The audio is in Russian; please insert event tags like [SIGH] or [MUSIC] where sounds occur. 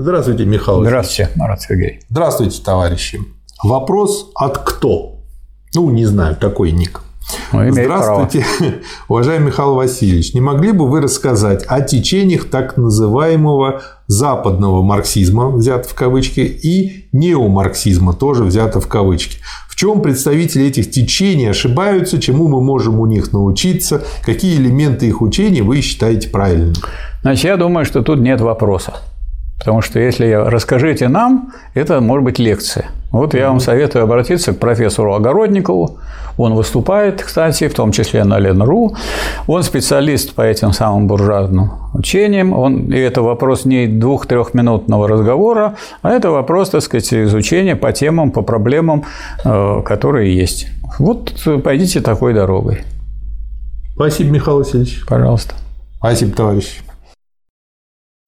Здравствуйте, Михаил. Здравствуйте, Марат Сергей. Здравствуйте, товарищи. Вопрос от кто? Ну, не знаю, такой ник. Ну, Здравствуйте, право. [LAUGHS] уважаемый Михаил Васильевич. Не могли бы вы рассказать о течениях так называемого западного марксизма, взято в кавычки, и неомарксизма, тоже взято в кавычки? В чем представители этих течений ошибаются, чему мы можем у них научиться, какие элементы их учения вы считаете правильными? Значит, я думаю, что тут нет вопроса. Потому что если расскажите нам, это может быть лекция. Вот я вам советую обратиться к профессору Огородникову. Он выступает, кстати, в том числе на Ленру. Он специалист по этим самым буржуазным учениям. Он, и это вопрос не двух-трехминутного разговора, а это вопрос, так сказать, изучения по темам, по проблемам, э, которые есть. Вот пойдите такой дорогой. Спасибо, Михаил Васильевич. Пожалуйста. Спасибо, товарищ.